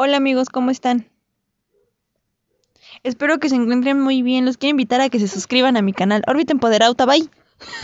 Hola amigos, ¿cómo están? Espero que se encuentren muy bien. Los quiero invitar a que se suscriban a mi canal Orbita Empoderauta. Bye.